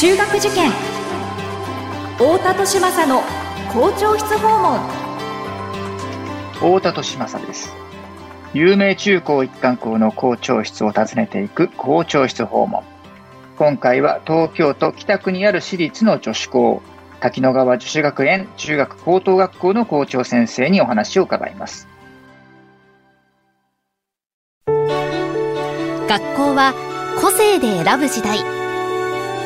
中学受験。太田利政の校長室訪問。太田利政です。有名中高一貫校の校長室を訪ねていく校長室訪問。今回は東京都北区にある私立の女子校滝野川女子学園中学高等学校の校長先生にお話を伺います。学校は個性で選ぶ時代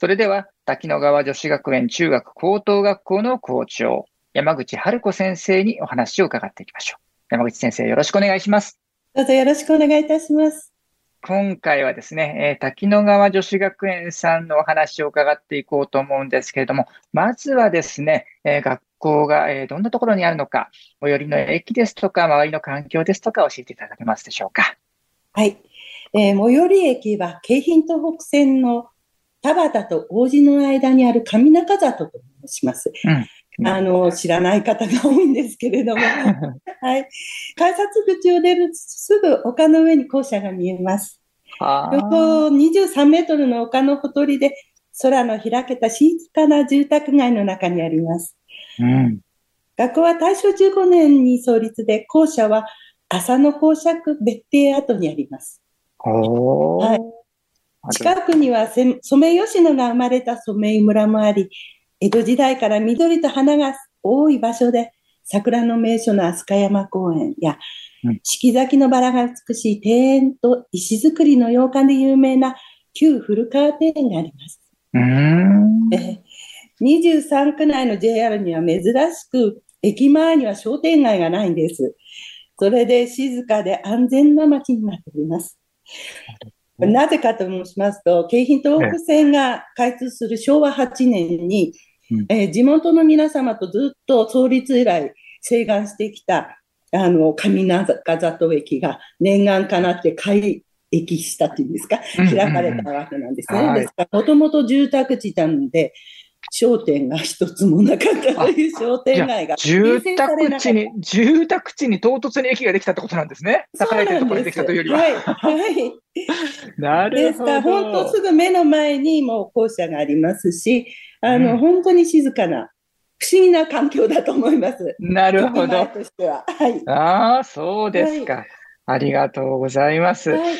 それでは滝野川女子学園中学高等学校の校長山口春子先生にお話を伺っていきましょう山口先生よろしくお願いしますどうぞよろしくお願いいたします今回はですね、えー、滝野川女子学園さんのお話を伺っていこうと思うんですけれども、まずはですね、えー、学校が、えー、どんなところにあるのか、最寄りの駅ですとか、周りの環境ですとか教えていただけますでしょうか。はい。えー、最寄り駅は京浜東北線の田端と王子の間にある上中里と申します。うん、あの、知らない方が多いんですけれども、はい。改札口を出るすぐ丘の上に校舎が見えます。横23メートルの丘のほとりで、空の開けた静かな住宅街の中にあります。うん、学校は大正15年に創立で、校舎は浅野公爵別邸跡にあります。はい、近くにはソメイヨシノが生まれたソメイ村もあり、江戸時代から緑と花が多い場所で、桜の名所の飛鳥山公園や四季咲きのバラが美しい庭園と石造りの洋館で有名な旧古川庭園があります。え23区内の JR には珍しく、駅前には商店街がないんです。それで静かで安全な街になっております。なぜかと申しますと、京浜東北線が開通する昭和8年に、えー、地元の皆様とずっと創立以来、請願してきたあの、上中里駅が念願かなって開駅したっていうんですか、開かれたわけなんですね。ですから、もともと住宅地なので、商店が一つもなかったという商店街が。住宅地に、住宅地に唐突に駅ができたってことなんですね。栄えてるところにできたというよりは。はい。はい。なるほど。ですから、本当すぐ目の前にもう校舎がありますし、あの、うん、本当に静かな不思議な環境だと思います。なるほど。としては。はい。ああ、そうですか、はい、ありがとうございます。はい、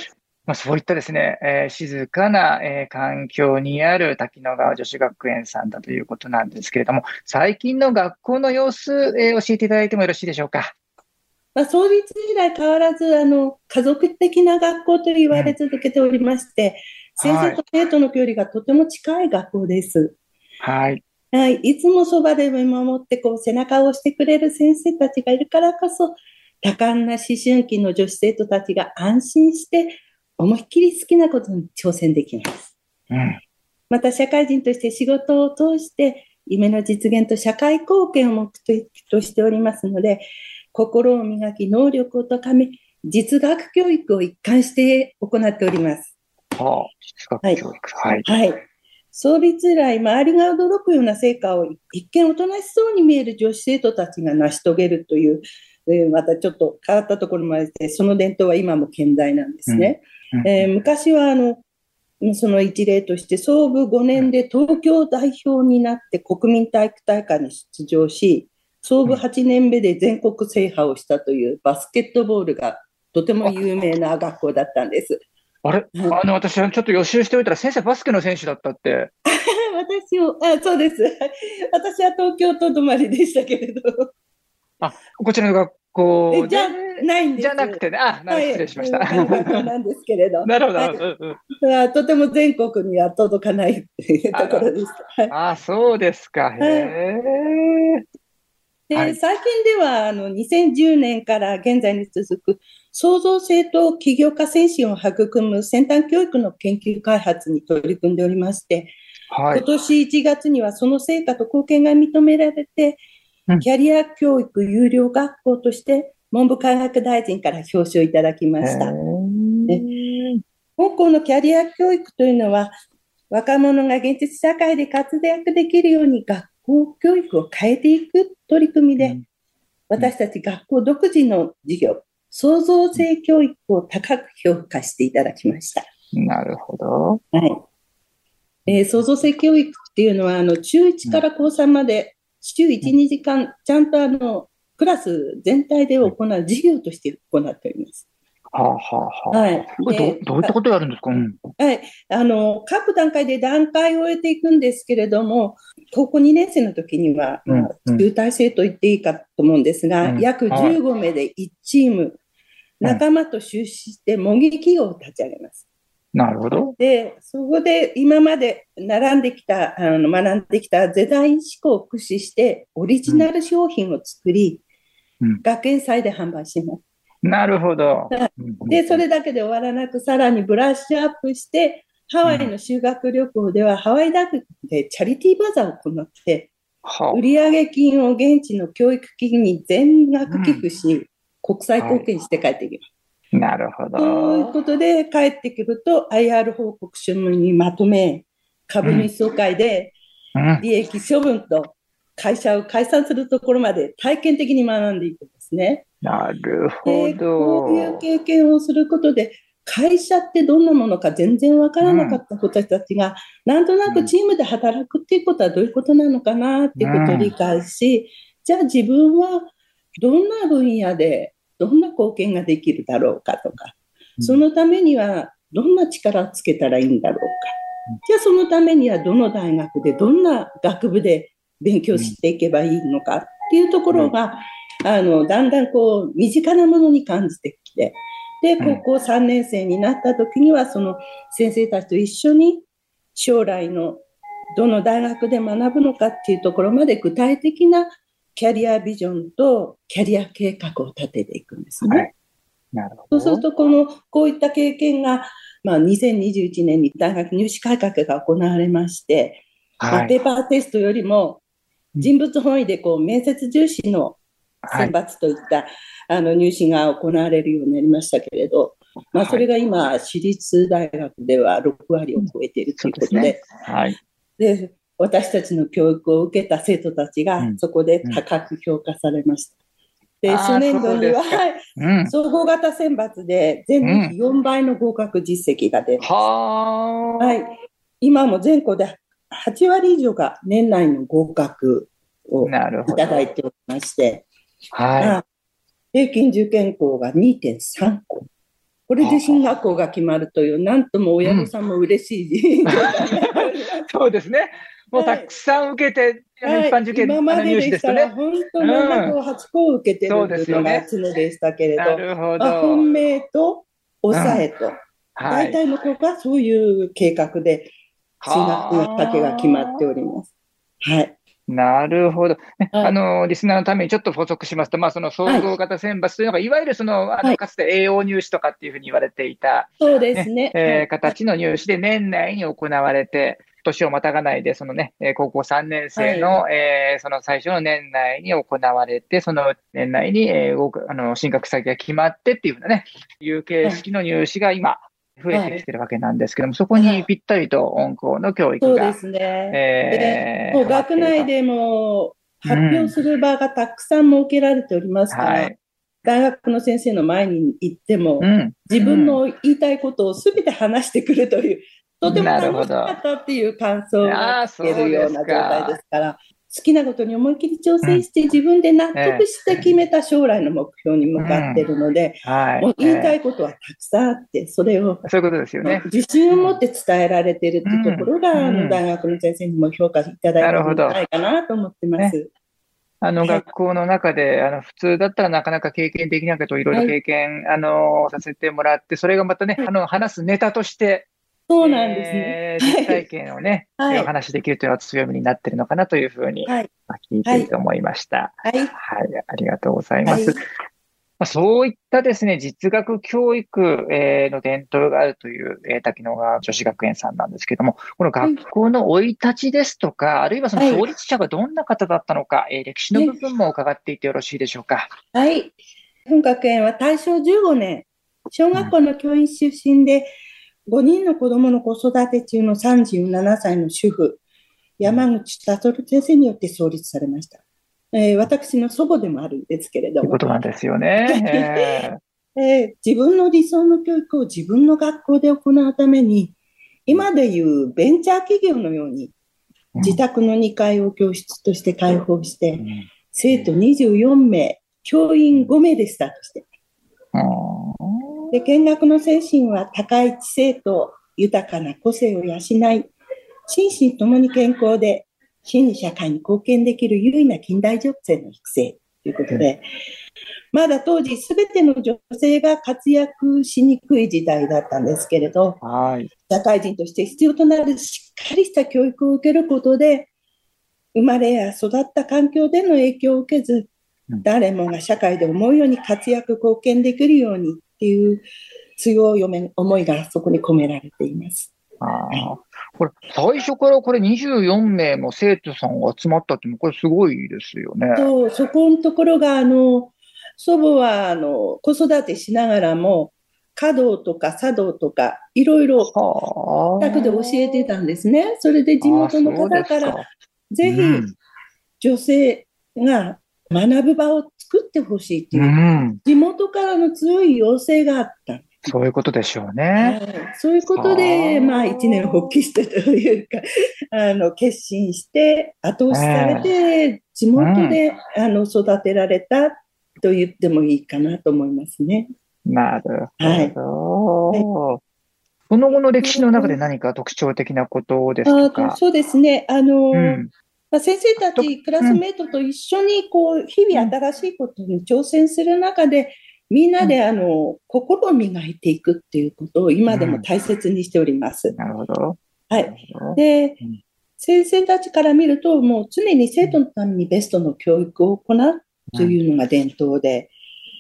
まあ、そういったですね、えー、静かな、えー、環境にある滝野川女子学園さんだということなんですけれども、最近の学校の様子、えー、教えていただいてもよろしいでしょうか？まあ、創立以来変わらず、あの、家族的な学校と言われ続けておりまして、うん、先生と生徒の距離がとても近い学校です。はい。はい、いつもそばで見守ってこう背中を押してくれる先生たちがいるからこそ、多感な思春期の女子生徒たちが安心して思いっきり好きなことに挑戦できます。うん、また社会人として仕事を通して夢の実現と社会貢献を目的としておりますので、心を磨き、能力を高め、実学教育を一貫して行っております。はあ、実学教育。はい。はい、はい創立以来、周りが驚くような成果を一見おとなしそうに見える女子生徒たちが成し遂げるという、えー、またちょっと変わったところもあって、その伝統は今も健在なんですね。うんうん、えー、昔はあのその一例として、創部5年で東京代表になって国民体育大会に出場し、創部8年目で全国制覇をしたというバスケットボールがとても有名な学校だったんです。あれ、あの、私はちょっと予習しておいたら、先生バスケの選手だったって。私を、あ、そうです。私は東京と止まりでしたけれど。あ、こちらの学校じゃないんです。じゃなくてね、あ、な失礼しました。なんですけれど。なるほど、はい、とても全国には届かないところです。あ、そうですか。へえ。で、はい、最近では、あの、2010年から現在に続く、創造性と起業家精神を育む先端教育の研究開発に取り組んでおりまして、はい、今年1月にはその成果と貢献が認められて、キャリア教育有料学校として文部科学大臣から表彰いただきました。香港のキャリア教育というのは、若者が現実社会で活躍できるように学校教育を変えていく取り組みで、私たち学校独自の授業、創造性教育を高く評価していただきました。なるほど。はい。えー、創造性教育っていうのは、あの、中1から高3まで、週1、2時間、ちゃんとあの、クラス全体で行う授業として行っております。はあはあはあ。はい。どどういったことをやるんですか、うん、はい。あの、各段階で段階を終えていくんですけれども、高校2年生の時には、まあ、集大成と言っていいかと思うんですが、うん、約15名で1チーム、仲間と出資して模擬企業を立ち上げます。なるほど。で、そこで今まで並んできた、あの学んできたデザイン思考を駆使して、オリジナル商品を作り、うん、学園祭で販売します。なるほど。で、それだけで終わらなく、さらにブラッシュアップして、ハワイの修学旅行では、ハワイ大学でチャリティーバザーを行って、売上金を現地の教育基金に全額寄付し、国際貢献して帰ってきます。なるほど。ということで、帰ってくると IR 報告書にまとめ、株主総会で利益処分と会社を解散するところまで体験的に学んでいくんですね。なるほど。こういう経験をすることで、会社ってどんなものか全然わからなかった子たちが、うん、なんとなくチームで働くっていうことはどういうことなのかなっていうことを理解し、うん、じゃあ自分はどんな分野でどんな貢献ができるだろうかとか、そのためにはどんな力をつけたらいいんだろうか。じゃあそのためにはどの大学でどんな学部で勉強していけばいいのかっていうところが、あの、だんだんこう、身近なものに感じてきて、で、高校3年生になった時には、その先生たちと一緒に将来のどの大学で学ぶのかっていうところまで具体的なキャリアビジョンとキャリア計画を立てていくんですね。はい、なるほど。そうすると、この、こういった経験が、まあ、2021年に大学入試改革が行われまして、はい、まあ、ペーパーテストよりも人物本位でこう面接重視の選抜といった、はい、あの入試が行われるようになりましたけれど、まあ、それが今、私立大学では6割を超えているということで、ではい、で私たちの教育を受けた生徒たちがそこで高く評価されました。で、初年度には、はい、総合型選抜で全部4倍の合格実績が出ます。はい。今も全校で8割以上が年内の合格をいただいておりまして、はい。平均受験校が2.3校。これで進学校が決まるという、なんとも親御さんも嬉しい、うん、そうですね。もうたくさん受けて、はい、一般受験、今まででしたら、本当に7校、8校受けてるというのが常でしたけれど、なるほど。本命と抑えと、大体の校がそういう計画で、進学の丈が決まっております。はい。なるほど。はい、あの、リスナーのためにちょっと補足しますと、まあ、その総合型選抜というのが、はい、いわゆるその、あの、かつて栄養入試とかっていうふうに言われていた、そうですね。えー、形の入試で年内に行われて、年をまたがないで、そのね、高校3年生の、はい、えー、その最初の年内に行われて、その年内に、えー、あの、進学先が決まってっていうふうなね、いう形式の入試が今、増えてきてるわけなんですけども、はい、そこにぴったりと音校の教育が。そうですね。えー、もう学内でも発表する場がたくさん設けられておりますから、うん。はい、大学の先生の前に行っても、うん、自分の言いたいことをすべて話してくるという、とても楽しかったっていう感想が聞けるような状態ですから、好きなことに思いっきり挑戦して、自分で納得して決めた将来の目標に向かっているので、もう言いたいことはたくさんあって、それを、そういうことですよね。自信を持って伝えられているっていうところが、あの、大学の先生にも評価いただいたんじゃないかなと思ってます。あの、学校の中で、あの、普通だったらなかなか経験できないことをいろいろ経験、あの、させてもらって、それがまたね、あの、話すネタとして、そうなんですね。えー、実体験をね、はい、お話しできるというのは強みになってるのかなというふうに、はい、聞いて思いました。はい。はい、ありがとうございます。はい、まあ、そういったですね、実学教育、えー、の伝統があるという、えー、滝野川女子学園さんなんですけども、この学校の生い立ちですとか、あるいはその創立者がどんな方だったのか、はい、えー、歴史の部分も伺っていてよろしいでしょうか。はい。本学園は大正15年、小学校の教員出身で、5人の子供の子育て中の37歳の主婦、山口達先生によって創立されました。えー、私の祖母でもあるんですけれども。ことなんですよね。えー、えー、自分の理想の教育を自分の学校で行うために、今でいうベンチャー企業のように、自宅の2階を教室として開放して、うん、生徒24名、教員5名でスタートして。で見学の精神は高い知性と豊かな個性を養い、心身ともに健康で真に社会に貢献できる優位な近代女性の育成ということで、まだ当時すべての女性が活躍しにくい時代だったんですけれど、はい、社会人として必要となるしっかりした教育を受けることで、生まれや育った環境での影響を受けず、誰もが社会で思うように活躍貢献できるようにっていう強い思いがそこに込められています。あこれ、最初からこれ24名も生徒さんが集まったってこれすごいですよね。そう、そこのところが、あの、祖母は、あの、子育てしながらも、華道とか茶道とか、いろいろ、宅で教えてたんですね。それで地元の方から、ぜひ、女性が学ぶ場を作ってほしいっていう、うん、地元からの強い要請があった。そういうことでしょうね。はい、そういうことで、まあ、一年発起してというか、あの、決心して、後押しされて、地元で、うん、あの、育てられたと言ってもいいかなと思いますね。なるほど。はい、その後の歴史の中で何か特徴的なことですか？そうですね。あの、うんまあ、先生たち、クラスメートと一緒に、こう、日々新しいことに挑戦する中で、みんなで、あの、心を磨いていくっていうことを今でも大切にしております。なるほど。はい。で、先生たちから見ると、もう常に生徒のためにベストの教育を行うというのが伝統で、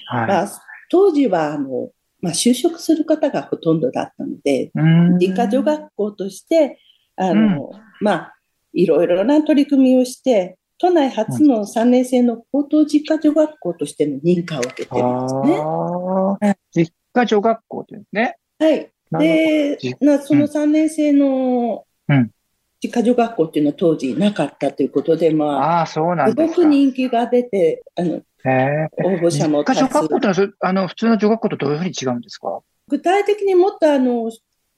はい、まあ、当時は、あの、まあ、就職する方がほとんどだったので、理科女学校として、あの、まあ、いろいろな取り組みをして、都内初の3年生の高等実家女学校としての認可を受けてるんですね。実家女学校ってですね。はい。で、なその3年生の実家女学校っていうのは当時なかったということで、まあ、あそうなんすごく人気が出て、あの、応募者も実家女学校ってのはあの普通の女学校とどういうふうに違うんですか？具体的にもっとあの、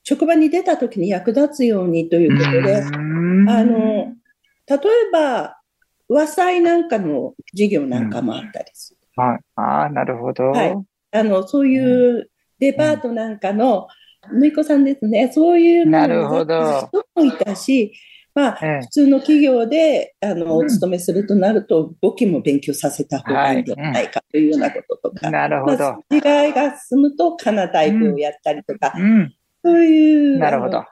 職場に出た時に役立つようにということで、あの、例えば、和裁なんかの授業なんかもあったりする。うん、はい。ああ、なるほど。はい。あの、そういうデパートなんかの、ぬいこさんですね。そういうなるほど。人もいたし、まあ、普通の企業で、あの、お勤めするとなると、簿記も勉強させた方がいいんじゃないかというようなこととか。なるほど。違いが進むと、かなタイプをやったりとか、そういう。なるほど。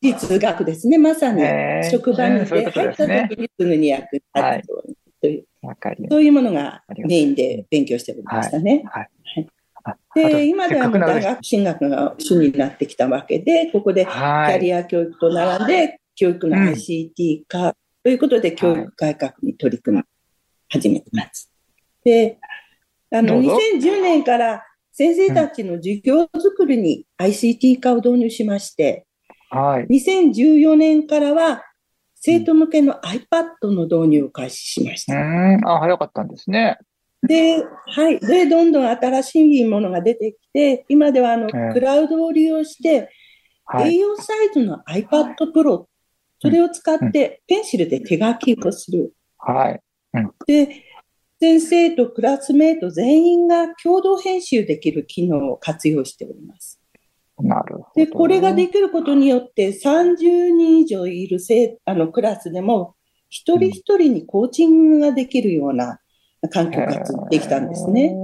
実学ですね。まさに、職場に入った時にすぐに役立つという、そういうものがメインで勉強しておりましたね。はい。で、今では大学進学が主になってきたわけで、ここでキャリア教育と並んで、教育の ICT 化ということで、教育改革に取り組み始めてます。で、あの、2010年から先生たちの授業づくりに ICT 化を導入しまして、はい、2014年からは生徒向けの iPad の導入を開始しました。うん、あ、早かったんですね。で、はい。で、どんどん新しいものが出てきて、今ではあの、クラウドを利用して、はい、A4 サイズの iPad Pro、それを使ってペンシルで手書きをする。はい。うん、で、先生とクラスメート全員が共同編集できる機能を活用しております。なるほど。で、これができることによって、30人以上いる生あのクラスでも、一人一人にコーチングができるような環境ができたんですね。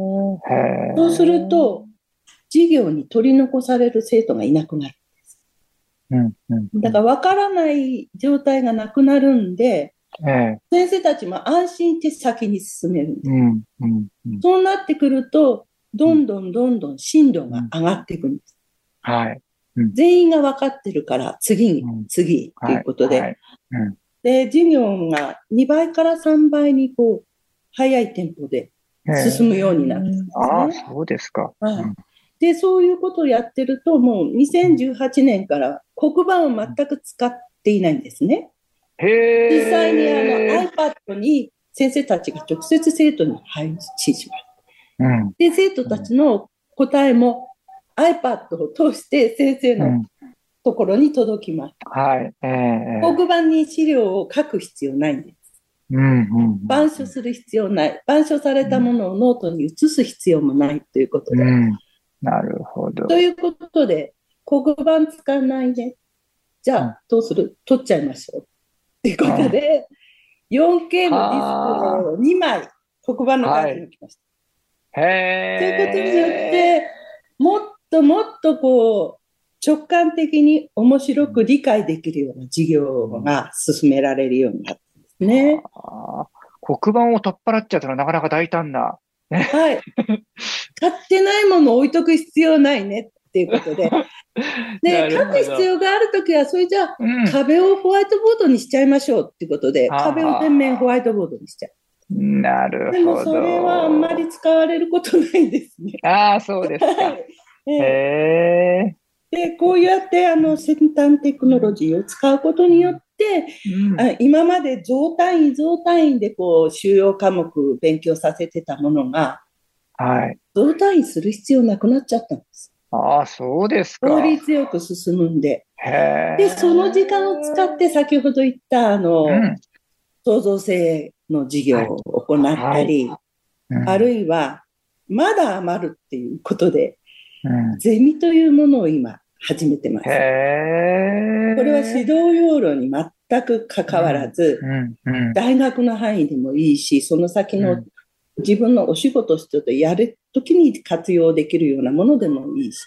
そうすると、授業に取り残される生徒がいなくなるんです。うんうん、だから分からない状態がなくなるんで、ええ、先生たちも安心して先に進めるうんうんうん、そうなってくると、どんどんどんどん進路が上がっていくんです。はい。全員が分かってるから、次に、次っていうことで、で、授業が2倍から3倍にこう、早いテンポで進むようになるんですね。ああ、そうですか。はい。で、そういうことをやってると、もう2018年から黒板を全く使っていないんですね。へ実際にあの iPad に先生たちが直接生徒に配信します。うん、で、生徒たちの答えも iPad を通して先生のところに届きます。はい。えー、黒板に資料を書く必要ないんです。うんうん板書する必要ない。板書されたものをノートに移す必要もないということで。うん、なるほど。ということで、黒板使わないね。じゃあ、どうする？取っちゃいましょう。ということで、4K のディスクを2枚黒板の代わりに置きました。はい、へということによって、もっともっとこう、直感的に面白く理解できるような授業が進められるようになったんですね。黒板を取っ払っちゃったらなかなか大胆な。はい。買ってないものを置いとく必要ないねっていうことで。で、書く必要があるときは、それじゃあ、うん、壁をホワイトボードにしちゃいましょうっていうことで、壁を全面ホワイトボードにしちゃう。なるほど。でもそれはあんまり使われることないですね。ああ、そうですか。へえ。で、こうやってあの先端テクノロジーを使うことによって、うん、あ今まで増単位、増単位でこう収容科目勉強させてたものが、はい、増単位する必要なくなっちゃったんです。ああ、そうですか。効率よく進むんで。で、その時間を使って先ほど言ったあの、うん、創造性の授業を行ったり、はい。はい、あるいは、まだ余るっていうことで、うん、ゼミというものを今始めてます。これは指導要領に全く関わらず、大学の範囲でもいいし、その先の自分のお仕事してやるときに活用できるようなものでもいいし、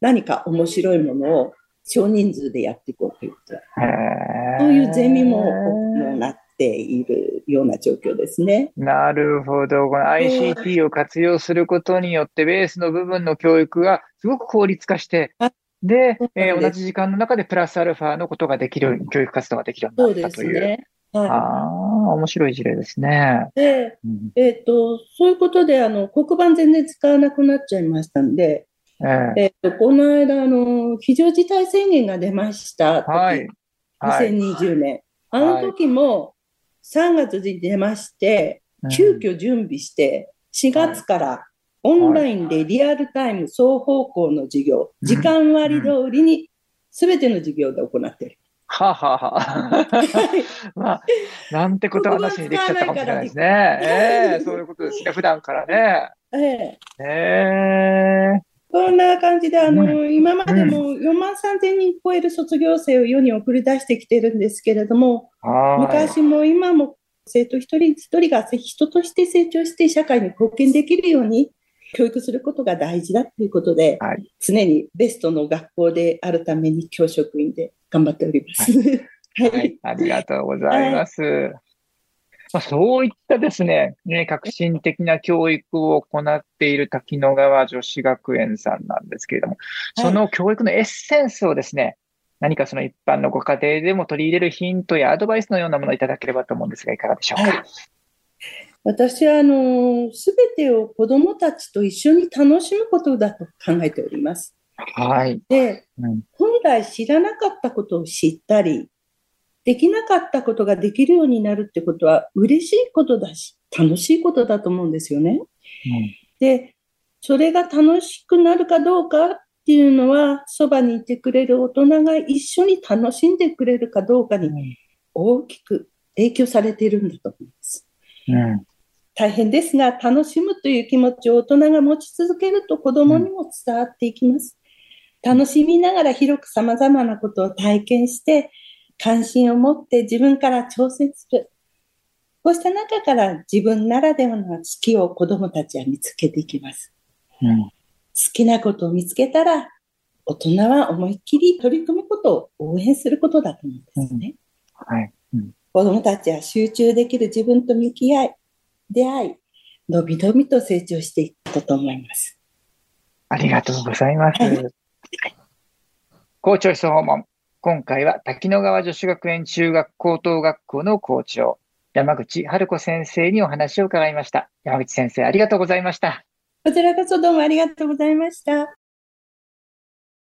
何か面白いものを少人数でやっていこうということそういうゼミもなっているような状況ですね。なるほど。この ICT を活用することによって、ベースの部分の教育がすごく効率化して、で、えー、同じ時間の中でプラスアルファのことができる、教育活動ができるようになったという。そうですね。はい、ああ、面白い事例ですね。で、うん、えっ、ー、と、そういうことで、あの、黒板全然使わなくなっちゃいましたんで、えっ、ー、と、この間、あの、非常事態宣言が出ました。はい。2020年。あの時も、3月に出まして、急遽準備して、4月からオンラインでリアルタイム双方向の授業、時間割通りに全ての授業で行っている。はあ、はあは。あ、まあ、なんてこと話にできちゃったかもしれないですね。ええー、そういうことですね、普段からね。ええ。ー。え。ーそんな感じで、あの、うん、今までも4万3000人超える卒業生を世に送り出してきてるんですけれども、昔も今も生徒一人一人が人として成長して社会に貢献できるように教育することが大事だということで、はい、常にベストの学校であるために教職員で頑張っております。はい、はい、ありがとうございます。はいまあ、そういったですね、ね、革新的な教育を行っている滝野川女子学園さんなんですけれども、その教育のエッセンスをですね、何かその一般のご家庭でも取り入れるヒントやアドバイスのようなものをいただければと思うんですが、いかがでしょうか？はい、私は、あの、すべてを子供たちと一緒に楽しむことだと考えております。はい。で、うん、本来知らなかったことを知ったり、できなかったことができるようになるってことは嬉しいことだし、楽しいことだと思うんですよね。うん、で、それが楽しくなるかどうかっていうのは、そばにいてくれる大人が一緒に楽しんでくれるかどうかに大きく影響されているんだと思います。うん、大変ですが、楽しむという気持ちを大人が持ち続けると子供にも伝わっていきます。楽しみながら広く様々なことを体験して、関心を持って自分から挑戦する。こうした中から自分ならではの好きを子供たちは見つけていきます。うん好きなことを見つけたら、大人は思いっきり取り組むことを応援することだと思うんですね。うん、はい、うん、子供たちは集中できる自分と向き合い、出会い、伸び伸びと成長していくと思います。ありがとうございます。はい、校長室訪問。今回は滝野川女子学園中学高等学校の校長、山口春子先生にお話を伺いました。山口先生、ありがとうございました。こちらこそどうもありがとうございました。